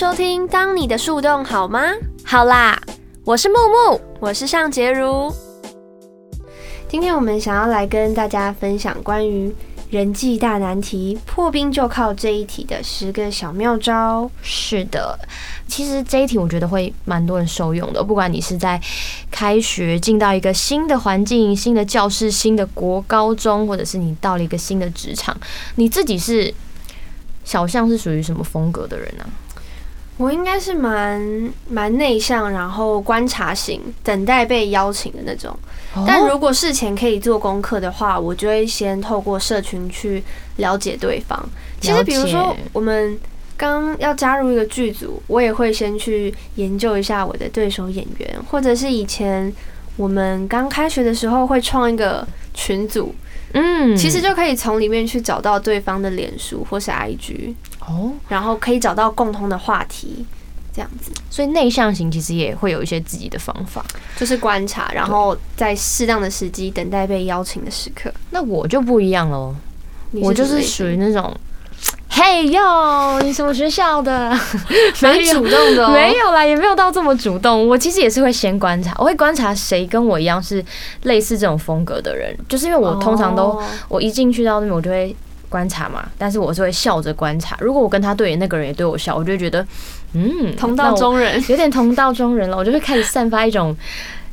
收听《当你的树洞好吗》。好啦，我是木木，我是尚洁如。今天我们想要来跟大家分享关于人际大难题破冰就靠这一题的十个小妙招。是的，其实这一题我觉得会蛮多人受用的，不管你是在开学进到一个新的环境、新的教室、新的国高中，或者是你到了一个新的职场，你自己是小象是属于什么风格的人呢？我应该是蛮蛮内向，然后观察型，等待被邀请的那种。但如果事前可以做功课的话，我就会先透过社群去了解对方。其实，比如说我们刚要加入一个剧组，我也会先去研究一下我的对手演员，或者是以前我们刚开学的时候会创一个群组，嗯，其实就可以从里面去找到对方的脸书或是 IG。哦，然后可以找到共通的话题，这样子。所以内向型其实也会有一些自己的方法，就是观察，然后在适当的时机等待被邀请的时刻。那我就不一样喽，我就是属于那种，嘿哟，你什么学校的？蛮主动的，没有啦，也没有到这么主动。我其实也是会先观察，我会观察谁跟我一样是类似这种风格的人，就是因为我通常都我一进去到那边，我就会。观察嘛，但是我是会笑着观察。如果我跟他对眼，那个人也对我笑，我就会觉得，嗯，同道中人，有点同道中人了。我就会开始散发一种。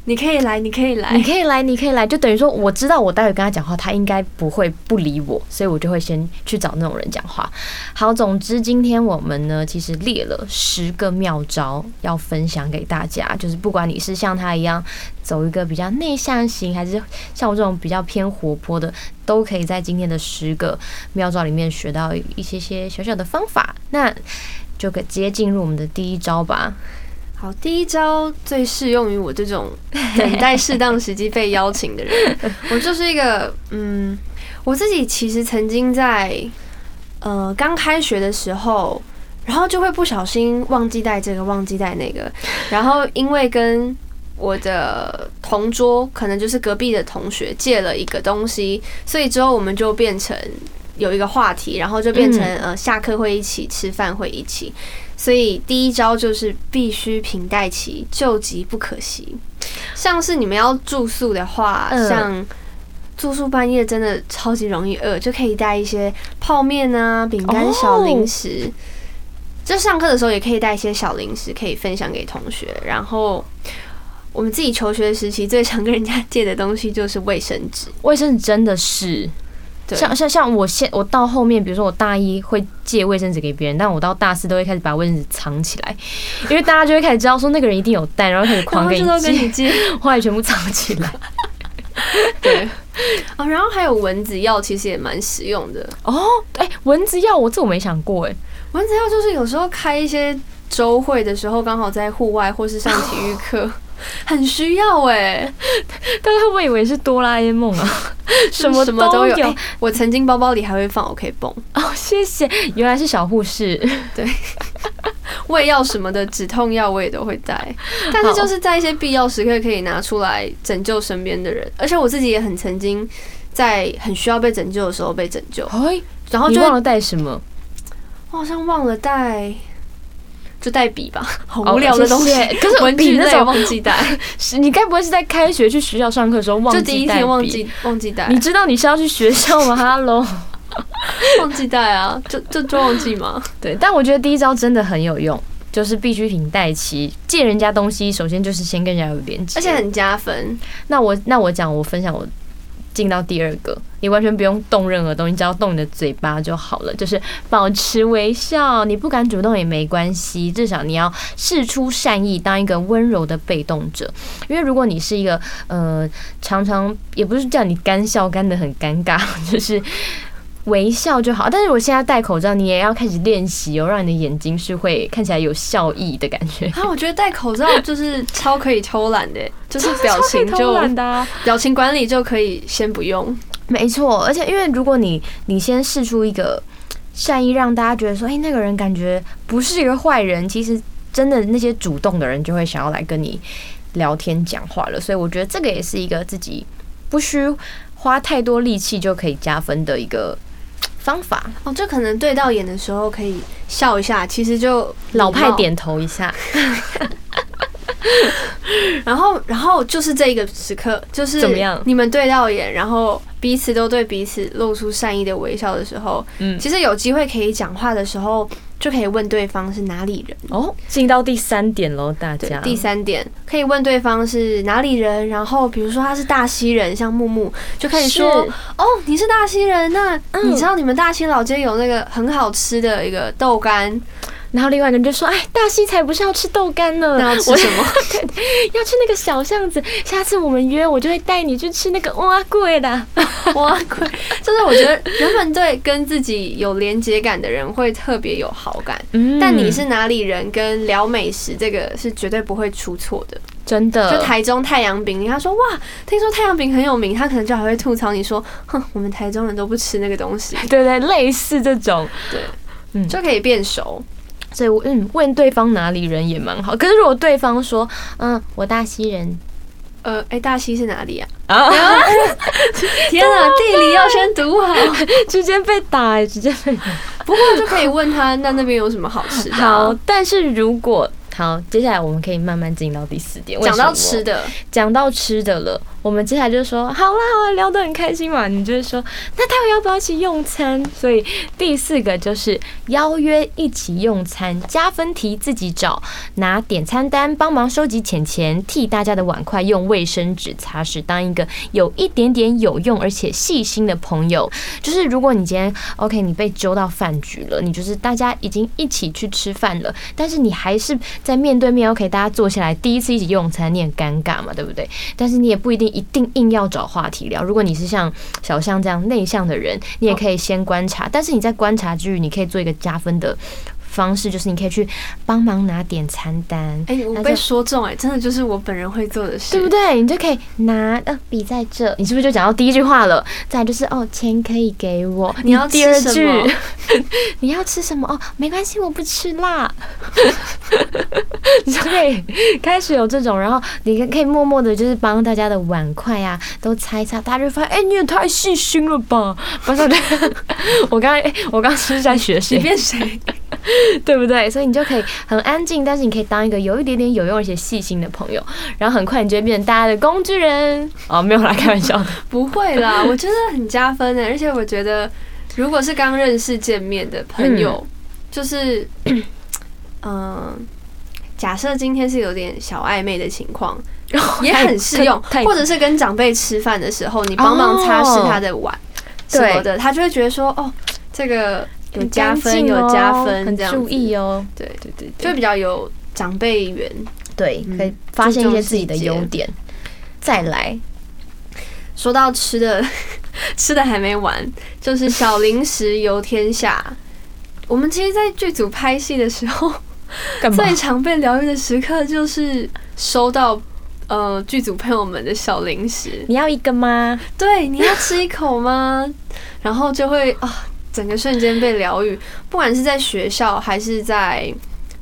你可以来，你可以来，你可以来，你可以来，就等于说，我知道我待会跟他讲话，他应该不会不理我，所以我就会先去找那种人讲话。好，总之今天我们呢，其实列了十个妙招要分享给大家，就是不管你是像他一样走一个比较内向型，还是像我这种比较偏活泼的，都可以在今天的十个妙招里面学到一些些小小的方法。那就可直接进入我们的第一招吧。好，第一招最适用于我这种等待适当时机被邀请的人。我就是一个，嗯，我自己其实曾经在呃刚开学的时候，然后就会不小心忘记带这个，忘记带那个，然后因为跟我的同桌，可能就是隔壁的同学借了一个东西，所以之后我们就变成有一个话题，然后就变成呃下课会一起吃饭，会一起。所以第一招就是必须平带齐，救急不可惜。像是你们要住宿的话，像住宿半夜真的超级容易饿，就可以带一些泡面啊、饼干、小零食。就上课的时候也可以带一些小零食，可以分享给同学。然后我们自己求学时期最常跟人家借的东西就是卫生纸，卫生纸真的是。像像像我现我到后面，比如说我大一会借卫生纸给别人，但我到大四都会开始把卫生纸藏起来，因为大家就会开始知道说那个人一定有带，然后开始狂给你借，后来全部藏起来。对，哦，然后还有蚊子药，其实也蛮实用的哦。哎，蚊子药我这我没想过哎，蚊子药就是有时候开一些周会的时候，刚好在户外或是上体育课。很需要哎，大家会不会以为是哆啦 A 梦啊？什么什么都有。我曾经包包里还会放 OK 绷哦，谢谢。原来是小护士。对，胃药什么的止痛药我也都会带，但是就是在一些必要时刻可以拿出来拯救身边的人。而且我自己也很曾经在很需要被拯救的时候被拯救。哎，然后就忘了带什么？我好像忘了带。就带笔吧，好无聊的东西。可是文具那种忘记带，是你该不会是在开学去学校上课的时候忘记带？就第一天忘记忘记带。你知道你是要去学校吗？Hello，忘记带啊，就就就忘记吗？对，但我觉得第一招真的很有用，就是必需品带齐。借人家东西，首先就是先跟人家有连接，而且很加分。那我那我讲，我分享我。进到第二个，你完全不用动任何东西，只要动你的嘴巴就好了。就是保持微笑，你不敢主动也没关系，至少你要试出善意，当一个温柔的被动者。因为如果你是一个呃，常常也不是叫你干笑干的很尴尬，就是。微笑就好，但是我现在戴口罩，你也要开始练习哦，让你的眼睛是会看起来有笑意的感觉。啊，我觉得戴口罩就是超可以偷懒的，就是表情就表情管理就可以先不用。没错，而且因为如果你你先试出一个善意，让大家觉得说，哎，那个人感觉不是一个坏人，其实真的那些主动的人就会想要来跟你聊天讲话了。所以我觉得这个也是一个自己不需花太多力气就可以加分的一个。方法。哦，就可能对到眼的时候可以笑一下，其实就老派点头一下。然后，然后就是这一个时刻，就是怎么样？你们对到眼，然后彼此都对彼此露出善意的微笑的时候，嗯，其实有机会可以讲话的时候，就可以问对方是哪里人。哦，进到第三点喽，大家。第三点可以问对方是哪里人，然后比如说他是大溪人，像木木就可以说：“哦，你是大溪人，那你知道你们大溪老街有那个很好吃的一个豆干。”然后另外一个人就说：“哎，大西才不是要吃豆干呢，要吃什么？要吃那个小巷子。下次我们约，我就会带你去吃那个哇贵的 哇贵。就是我觉得原本对跟自己有连接感的人会特别有好感。但你是哪里人，跟聊美食这个是绝对不会出错的，真的。就台中太阳饼，他说哇，听说太阳饼很有名，他可能就还会吐槽你说，哼，我们台中人都不吃那个东西。对对，类似这种，对，嗯，就可以变熟。”所以，嗯，问对方哪里人也蛮好。可是，如果对方说，嗯，我大溪人，呃，哎，大溪是哪里啊？啊！天哪，地理要先读好，直接被打，直接被打。不过就可以问他，那那边有什么好吃的？好，但是如果好，接下来我们可以慢慢进到第四点，讲到吃的，讲到吃的了。我们接下来就说好啦好啦，聊得很开心嘛。你就是说，那待会要不要一起用餐？所以第四个就是邀约一起用餐，加分题自己找，拿点餐单帮忙收集钱钱，替大家的碗筷用卫生纸擦拭，当一个有一点点有用而且细心的朋友。就是如果你今天 OK，你被揪到饭局了，你就是大家已经一起去吃饭了，但是你还是在面对面 OK，大家坐下来第一次一起用餐，你很尴尬嘛，对不对？但是你也不一定。一定硬要找话题聊。如果你是像小象这样内向的人，你也可以先观察。但是你在观察之余，你可以做一个加分的。方式就是你可以去帮忙拿点餐单，哎，我被说中哎，真的就是我本人会做的事，对不对？你就可以拿呃笔在这，你是不是就讲到第一句话了？再就是哦，钱可以给我，你要第二句，你要吃什么？哦，没关系，我不吃辣，你就可以开始有这种，然后你可以默默的，就是帮大家的碗筷啊都擦一擦，大家就发现，哎，你也太细心了吧？不是，我刚才我刚是在学谁？你变谁？对不对？所以你就可以很安静，但是你可以当一个有一点点有用而且细心的朋友，然后很快你就会变成大家的工具人。哦，没有啦，开玩笑的，不会啦，我觉得很加分的。而且我觉得，如果是刚认识见面的朋友，就是，嗯，假设今天是有点小暧昧的情况，也很适用。或者是跟长辈吃饭的时候，你帮忙擦拭他的碗什么的，他就会觉得说，哦，这个。有加分，有加分，很注意哦。对对对，就比较有长辈缘，对，可以发现一些自己的优点。再来说到吃的，吃的还没完，就是小零食游天下。我们其实，在剧组拍戏的时候，最常被疗愈的时刻，就是收到呃剧组朋友们的小零食。你要一个吗？对，你要吃一口吗？然后就会啊。整个瞬间被疗愈，不管是在学校还是在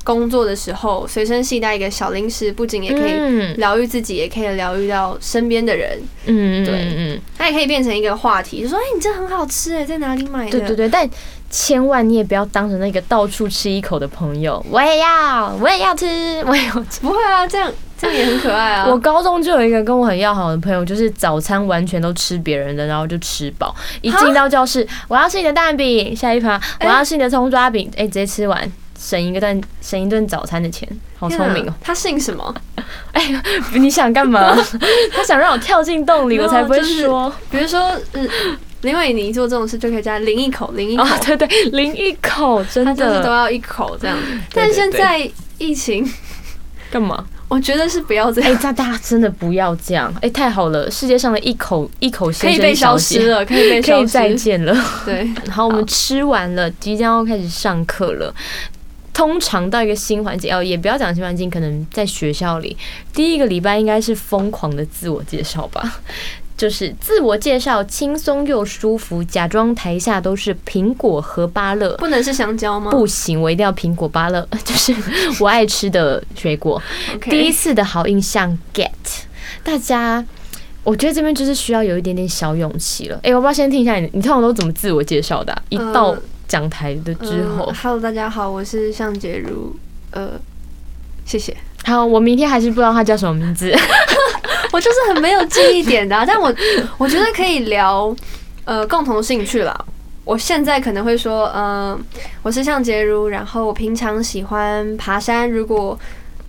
工作的时候，随身携带一个小零食，不仅也可以疗愈自己，也可以疗愈到身边的人。嗯，对，嗯，它也可以变成一个话题，就说：“哎，你这很好吃，哎，在哪里买的？”对对对，但千万你也不要当成那个到处吃一口的朋友。我也要，我也要吃，我也要吃。不会啊，这样。这样也很可爱啊！我高中就有一个跟我很要好的朋友，就是早餐完全都吃别人的，然后就吃饱。一进到教室，我要吃你的蛋饼，下一盘我要吃你的葱抓饼，哎，直接吃完，省一个顿，省一顿早餐的钱，好聪明哦！他姓什么？哎，你想干嘛？他想让我跳进洞里，我才不会说。比如说，嗯，林伟你做这种事就可以加淋一口，淋一口，对 对，淋一口，真的都要一口这样。但现在疫情干嘛？我觉得是不要这样，哎，大家真的不要这样，哎，太好了，世界上的一口一口可以被消失了，可以被可以再见了。对，好，我们吃完了，即将要开始上课了。通常到一个新环境，哦，也不要讲新环境，可能在学校里，第一个礼拜应该是疯狂的自我介绍吧。就是自我介绍轻松又舒服，假装台下都是苹果和芭乐，不能是香蕉吗？不行，我一定要苹果芭乐，就是我爱吃的水果。第一次的好印象，get 大家我觉得这边就是需要有一点点小勇气了。哎、我不知道先听一下你，你通常都怎么自我介绍的啊、一到呃讲台的之后，嗯 Hello，大家好，我是向杰如，呃，谢谢。好，我明天还是不知道他叫什么名字。我就是很没有记忆点的啊、但我我觉得可以聊呃共同兴趣了。我现在可能会说，呃，我是向杰如，然后我平常喜欢爬山。如果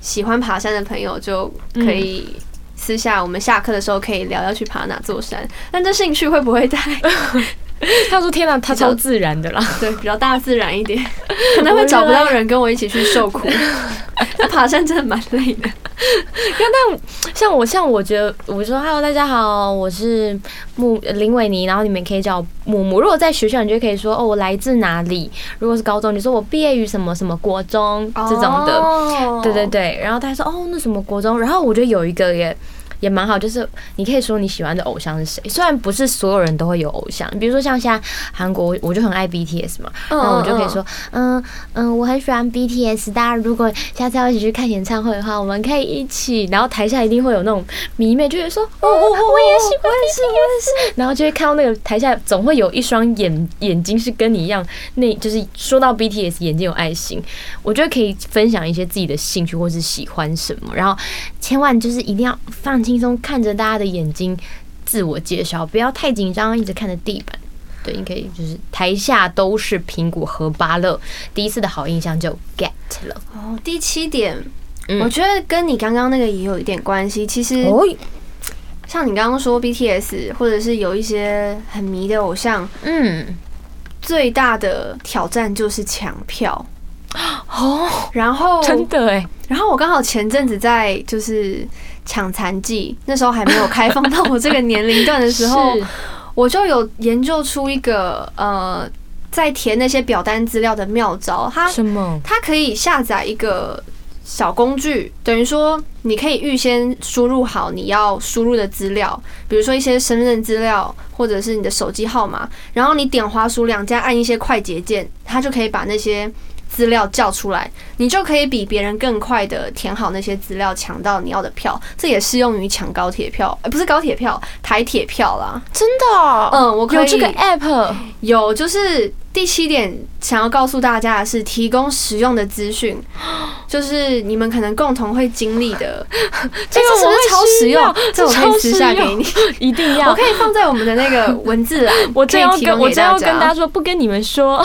喜欢爬山的朋友，就可以私下我们下课的时候可以聊要去爬哪座山。但这兴趣会不会太 他说：“天哪，他超自然的啦。对比较大自然一点？可能会找不到人跟我一起去受苦。那爬山真的蛮累的。像我，像我觉得，我说 “Hello，大家好，我是木林伟尼”，然后你们可以叫我木木。如果在学校，你就可以说“哦，我来自哪里”。如果是高中，你说我毕业于什么什么国中这种的。哦对对对，然后他说哦，那什么国中，然后我觉得有一个也也蛮好，就是你可以说你喜欢的偶像是谁，虽然不是所有人都会有偶像，比如说像现在韩国，我就很爱 BTS 嘛，嗯然后我就可以说，嗯嗯，我很喜欢 BTS，大家如果下次要一起去看演唱会的话，我们可以一起，然后台下一定会有那种迷妹，就会说，哦哦哦，我也喜欢 BTS，然后就会看到那个台下总会有一双眼眼睛是跟你一样，那就是说到 BTS 眼睛有爱心，我觉得可以分享一些自己的兴趣或是喜欢什么，然后千万就是一定要放轻松，看着大家的眼睛自我介绍，不要太紧张，一直看着地板。对，你可以就是台下都是苹果和芭乐，第一次的好印象就 get 了。哦，第七点，嗯我觉得跟你刚刚那个也有一点关系。其实哦，像你刚刚说 BTS，或者是有一些很迷的偶像，嗯，最大的挑战就是抢票。哦，然后，真的哎，然后我刚好前阵子在就是抢残疾，那时候还没有开放到我这个年龄段的时候，我就有研究出一个呃，在填那些表单资料的妙招。它什么？它可以下载一个小工具，等于说你可以预先输入好你要输入的资料，比如说一些身份证资料或者是你的手机号码，然后你点滑鼠两加按一些快捷键，它就可以把那些资料叫出来，你就可以比别人更快的填好那些资料，抢到你要的票。这也适用于抢高铁票，呃，不是高铁票，台铁票啦。真的哦？嗯，我可以有这个 app，有，就是第七点想要告诉大家的是，提供实用的资讯，就是你们可能共同会经历的。这个我超实用？这我可以私下给你，一定要我可。以放在我们的那个文字栏，我真要跟我真要。跟大家说，不跟你们说，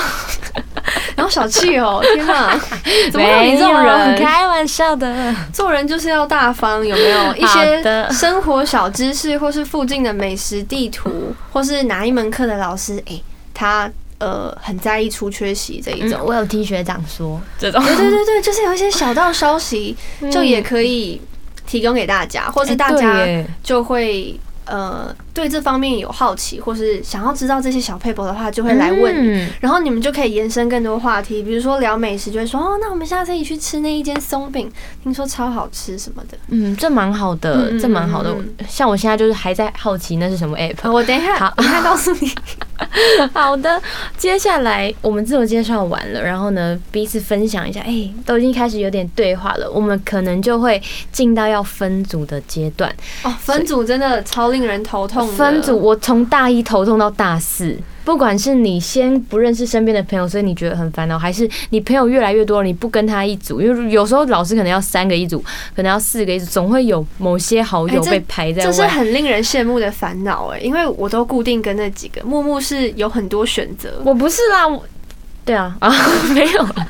然后小气哦，天哪，怎么有你这种人？开玩笑的。做人就是要大方，有没有 一好些的生活小知识，或是附近的美食地图，或是哪一门课的老师，诶，他呃很在意出缺席这一种。我有听学长说这种，对对对对，就是有一些小道消息，就也可以提供给大家，或是大家就会呃对这方面有好奇，或是想要知道这些小 paper 的话，就会来问你。嗯然后你们就可以延伸更多话题，比如说聊美食，就会说哦，那我们下次一起去吃那一间松饼，听说超好吃什么的。嗯，这蛮好的，这蛮好的嗯。像我现在就是还在好奇那是什么 app。呃我等一下，好我等一下告诉你。好的，接下来我们自我介绍完了，然后呢，彼此分享一下，哎、都已经开始有点对话了，我们可能就会进到要分组的阶段。哦，分组真的超令人头痛。分组，我从大一头痛到大四。不管是你先不认识身边的朋友，所以你觉得很烦恼，还是你朋友越来越多了，你不跟他一组，因为有时候老师可能要三个一组，可能要四个一组，总会有某些好友被排在这是。很令人羡慕的烦恼哎，因为我都固定跟那几个，木木是有很多选择。我不是啦，我对啊啊 没有啦。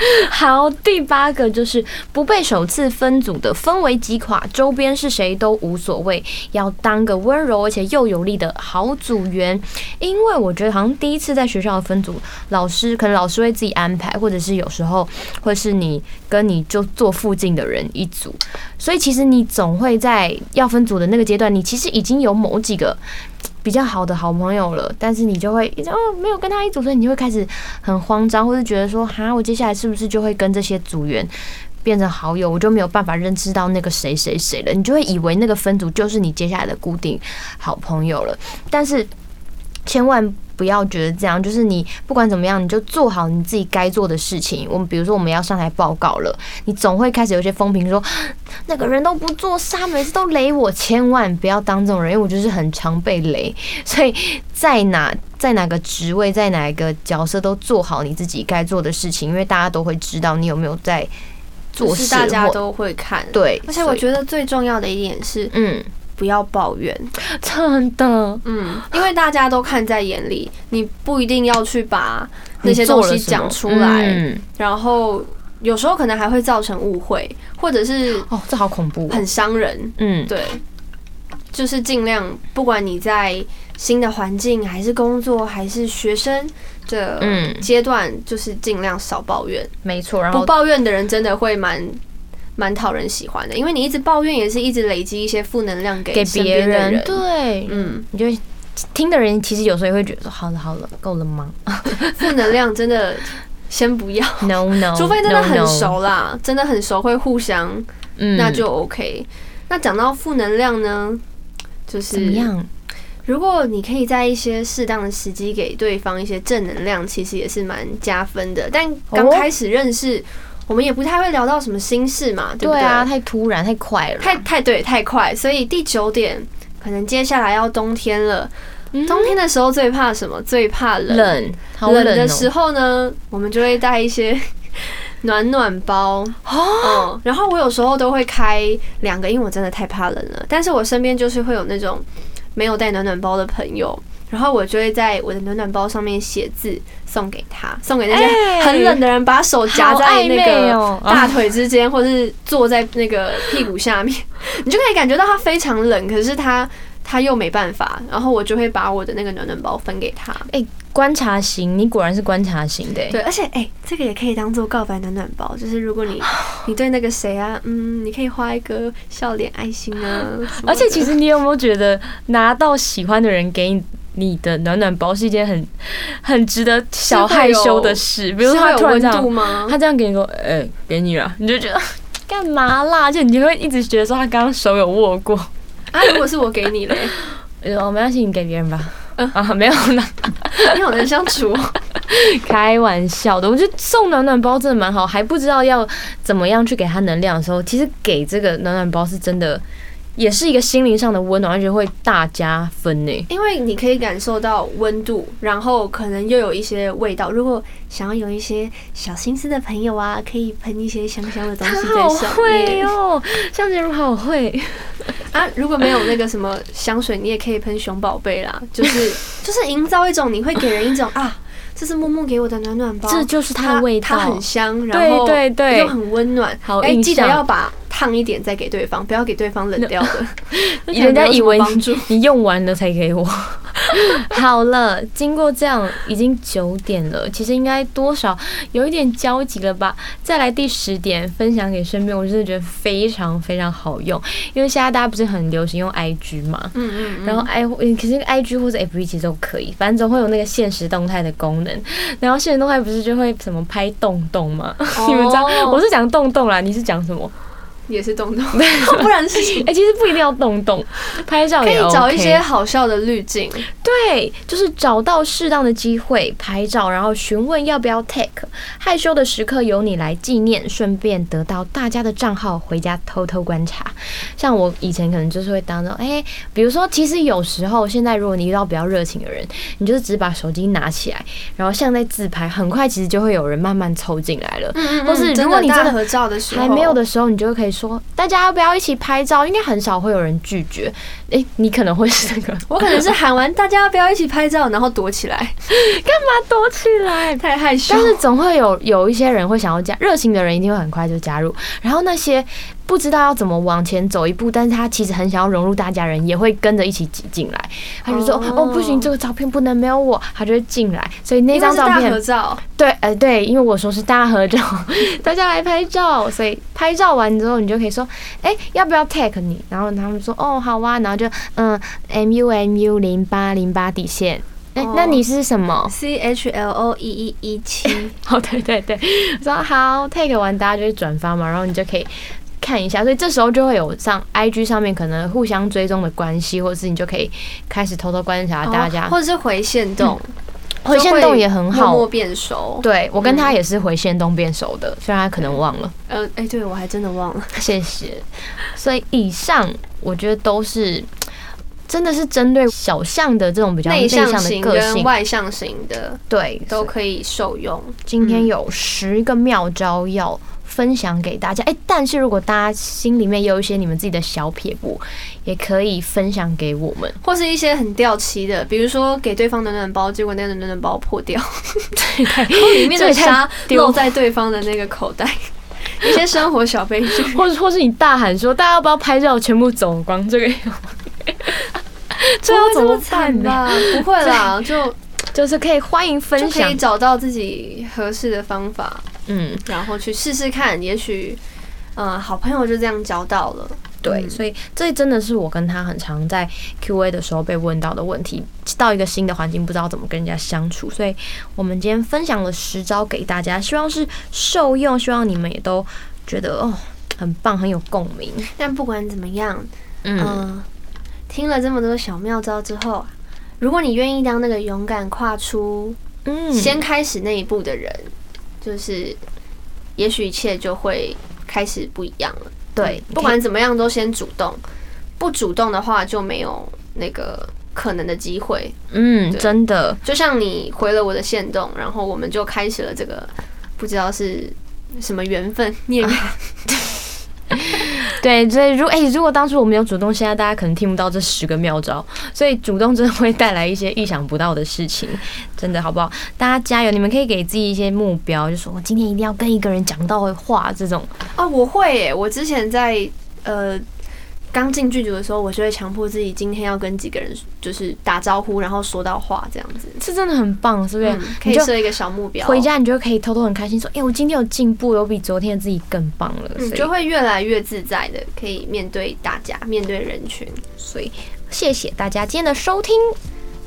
好，第八个就是不被首次分组的氛围击垮，周边是谁都无所谓，要当个温柔而且又有力的好组员。因为我觉得好像第一次在学校的分组，老师可能老师会自己安排，或者是有时候会是你跟你就坐附近的人一组，所以其实你总会在要分组的那个阶段，你其实已经有某几个。比较好的好朋友了，但是你就会一直哦没有跟他一组，所以你就会开始很慌张，或是觉得说哈，我接下来是不是就会跟这些组员变成好友，我就没有办法认知到那个谁谁谁了，你就会以为那个分组就是你接下来的固定好朋友了，但是千万。不要觉得这样，就是你不管怎么样，你就做好你自己该做的事情。我们比如说我们要上台报告了，你总会开始有些风评说 那个人都不做事，每次都雷我，千万不要当这种人，因为我就是很常被雷，所以在哪在哪个职位，在哪一个角色都做好你自己该做的事情，因为大家都会知道你有没有在做事，是大家都会看。对，而且我觉得最重要的一点是，嗯。不要抱怨，真的，嗯，因为大家都看在眼里，你不一定要去把那些东西讲出来，然后有时候可能还会造成误会，或者是哦，这好恐怖，很伤人，嗯，对，就是尽量，不管你在新的环境，还是工作，还是学生的阶段，就是尽量少抱怨，没错，然后不抱怨的人真的会蛮。蛮讨人喜欢的，因为你一直抱怨，也是一直累积一些负能量给给别人。对，嗯，你就听的人其实有时候也会觉得说，好了好了，够了吗？负能量真的先不要，no no，除非真的很熟啦，真的很熟会互相，那就 OK。那讲到负能量呢，就是怎么样？如果你可以在一些适当的时机给对方一些正能量，其实也是蛮加分的。但刚开始认识。我们也不太会聊到什么心事嘛，对不对啊？太突然，太快了，太太对，太快。所以第九点，可能接下来要冬天了。冬天的时候最怕什么？最怕冷。冷，冷的时候呢，我们就会带一些 暖暖包哦。然后我有时候都会开两个，因为我真的太怕冷了。但是我身边就是会有那种没有带暖暖包的朋友。然后我就会在我的暖暖包上面写字送给他，送给那些很冷的人，把手夹在那个大腿之间，或者是坐在那个屁股下面，你就可以感觉到他非常冷，可是他他又没办法。然后我就会把我的那个暖暖包分给他。哎，观察型，你果然是观察型的。对，而且哎，这个也可以当做告白暖暖包，就是如果你 你对那个谁啊，嗯，你可以画一个笑脸爱心啊。而且其实你有没有觉得拿到喜欢的人给你？你的暖暖包是一件很很值得小害羞的事，比如他突然这样，他这样给你说，哎，给你了，你就觉得 干嘛啦？而且你就会一直觉得说他刚刚手有握过啊。如果是我给你嘞，哦，没关系，你给别人吧。啊，没有啦，你好难相处，开玩笑的。我觉得送暖暖包真的蛮好，还不知道要怎么样去给他能量的时候，其实给这个暖暖包是真的。也是一个心灵上的温暖，而且会大加分呢。因为你可以感受到温度，然后可能又有一些味道。如果想要有一些小心思的朋友啊，可以喷一些香香的东西在上面。好会哦，向杰如好会 啊！如果没有那个什么香水，你也可以喷熊宝贝啦。就是 就是营造一种，你会给人一种啊。这是木木给我的暖暖包，这就是它的味道，它很香，然后对对又很温暖。好，哎，记得要把烫一点再给对方，不要给对方冷掉的，人家以为你用完了才给我。好了，经过这样已经九点了，其实应该多少有一点焦急了吧？再来第十点，分享给身边，我真的觉得非常非常好用，因为现在大家不是很流行用 IG 嘛，嗯嗯，然后 I 可是 IG 或者 FB 其实都可以，反正总会有那个现实动态的功能。然后现实动态不是就会什么拍洞洞吗？你们知道我是讲洞洞啦，你是讲什么？也是动动，不然是哎，其实不一定要动动，拍照可以找一些好笑的滤镜。对，就是找到适当的机会拍照，然后询问要不要 take，害羞的时刻由你来纪念，顺便得到大家的账号回家偷偷观察。像我以前可能就是会当着哎，比如说，其实有时候现在如果你遇到比较热情的人，你就是只把手机拿起来，然后像在自拍，很快其实就会有人慢慢凑进来了。嗯嗯。或是如果你真的合照的时候还没有的时候，你就可以。说大家要不要一起拍照？应该很少会有人拒绝。哎，你可能会是那个，我可能是喊完大家要不要一起拍照，然后躲起来。干嘛躲起来？太害羞。但是总会有有一些人会想要加，热情的人一定会很快就加入。然后那些不知道要怎么往前走一步，但是他其实很想要融入大家人，也会跟着一起挤进来。他就说：“哦，不行，这个照片不能没有我。”他就会进来。所以那张照片合照。对，呃，对，因为我说是大合照，大家来拍照。所以拍照完之后，你就可以说：“哎，要不要 tag 你？”然后他们说：“哦，好啊。”然后就嗯，M U M U 零八零八底线。哎，那你是什么？C H L O 一一一七。哦，对对对，说好，take 完，大家就会转发嘛，然后你就可以。看一下，所以这时候就会有上 IG 上面可能互相追踪的关系，或者是你就可以开始偷偷观察大家，或者是回线动，回线动也很好，默默变熟。对我跟他也是回线动变熟的，虽然他可能忘了。呃，哎，对我还真的忘了，谢谢。所以以上我觉得都是。真的是针对小象的这种比较内向的个性、外向型的，对，都可以受用。今天有十个妙招要分享给大家，哎，但是如果大家心里面有一些你们自己的小撇步，也可以分享给我们，或是一些很掉漆的，比如说给对方暖暖包，结果那个暖暖包破掉，对，里面的沙漏在对方的那个口袋，一些生活小悲剧，或者或是你大喊说大家要不要拍照，全部走光，这个有。这要怎么办呢？不会啦，就就是可以欢迎分享，可以找到自己合适的方法，嗯，然后去试试看，也许，嗯，好朋友就这样交到了。对，所以这真的是我跟他很常在 Q&A 的时候被问到的问题。到一个新的环境，不知道怎么跟人家相处，所以我们今天分享了十招给大家，希望是受用，希望你们也都觉得哦很棒，很有共鸣。但不管怎么样，嗯。听了这么多小妙招之后，如果你愿意当那个勇敢跨出、嗯，先开始那一步的人，就是，也许一切就会开始不一样了。对，不管怎么样，都先主动。不主动的话，就没有那个可能的机会。嗯，真的，就像你回了我的线动，然后我们就开始了这个，不知道是什么缘分，孽缘。对，所以如哎，如果当初我们有主动，现在大家可能听不到这十个妙招。所以主动真的会带来一些意想不到的事情，真的好不好？大家加油！你们可以给自己一些目标，就说我今天一定要跟一个人讲到话这种。啊，我会诶！我之前在呃。刚进剧组的时候，我就会强迫自己今天要跟几个人就是打招呼，然后说到话这样子，这真的很棒，是不是？可以设一个小目标，回家你就可以偷偷很开心说：“哎，我今天有进步，有比昨天的自己更棒了。”你就会越来越自在的，可以面对大家，面对人群。所以谢谢大家今天的收听。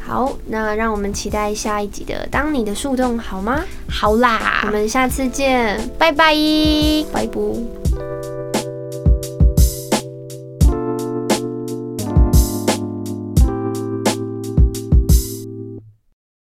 好，那让我们期待下一集的《当你的树洞》好吗？好啦，我们下次见，拜拜，拜拜。